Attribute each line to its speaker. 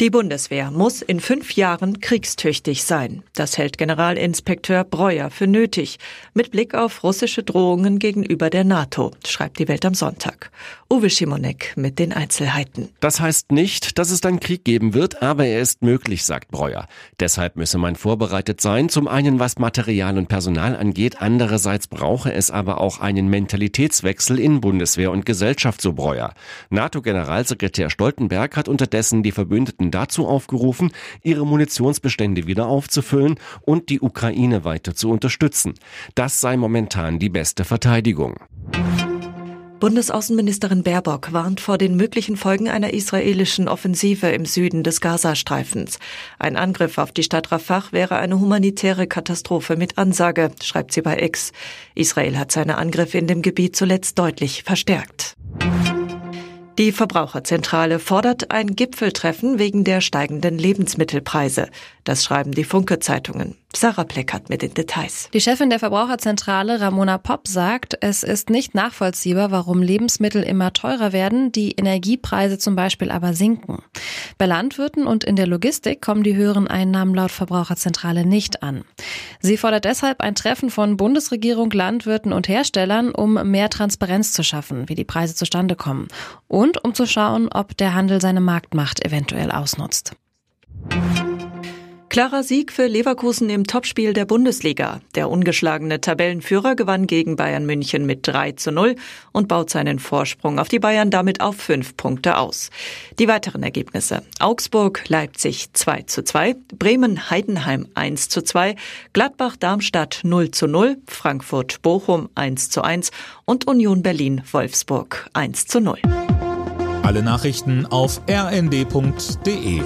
Speaker 1: Die Bundeswehr muss in fünf Jahren kriegstüchtig sein. Das hält Generalinspekteur Breuer für nötig. Mit Blick auf russische Drohungen gegenüber der NATO, schreibt die Welt am Sonntag. Uwe Schimonek mit den Einzelheiten.
Speaker 2: Das heißt nicht, dass es dann Krieg geben wird, aber er ist möglich, sagt Breuer. Deshalb müsse man vorbereitet sein. Zum einen, was Material und Personal angeht. Andererseits brauche es aber auch einen Mentalitätswechsel in Bundeswehr und Gesellschaft, so Breuer. NATO-Generalsekretär Stoltenberg hat unterdessen die Verbündeten Staaten dazu aufgerufen, ihre Munitionsbestände wieder aufzufüllen und die Ukraine weiter zu unterstützen. Das sei momentan die beste Verteidigung.
Speaker 1: Bundesaußenministerin Baerbock warnt vor den möglichen Folgen einer israelischen Offensive im Süden des Gazastreifens. Ein Angriff auf die Stadt Rafah wäre eine humanitäre Katastrophe mit Ansage, schreibt sie bei X. Israel hat seine Angriffe in dem Gebiet zuletzt deutlich verstärkt. Die Verbraucherzentrale fordert ein Gipfeltreffen wegen der steigenden Lebensmittelpreise. Das schreiben die Funke-Zeitungen. Sarah Pleckert mit den Details.
Speaker 3: Die Chefin der Verbraucherzentrale Ramona Popp sagt, es ist nicht nachvollziehbar, warum Lebensmittel immer teurer werden, die Energiepreise zum Beispiel aber sinken. Bei Landwirten und in der Logistik kommen die höheren Einnahmen laut Verbraucherzentrale nicht an. Sie fordert deshalb ein Treffen von Bundesregierung, Landwirten und Herstellern, um mehr Transparenz zu schaffen, wie die Preise zustande kommen und um zu schauen, ob der Handel seine Marktmacht eventuell ausnutzt.
Speaker 1: Klarer Sieg für Leverkusen im Topspiel der Bundesliga. Der ungeschlagene Tabellenführer gewann gegen Bayern München mit 3 zu 0 und baut seinen Vorsprung auf die Bayern damit auf fünf Punkte aus. Die weiteren Ergebnisse. Augsburg, Leipzig 2 zu 2, Bremen, Heidenheim 1 zu 2, Gladbach, Darmstadt 0 zu 0, Frankfurt, Bochum 1 zu 1 und Union Berlin, Wolfsburg 1 zu 0.
Speaker 4: Alle Nachrichten auf rnd.de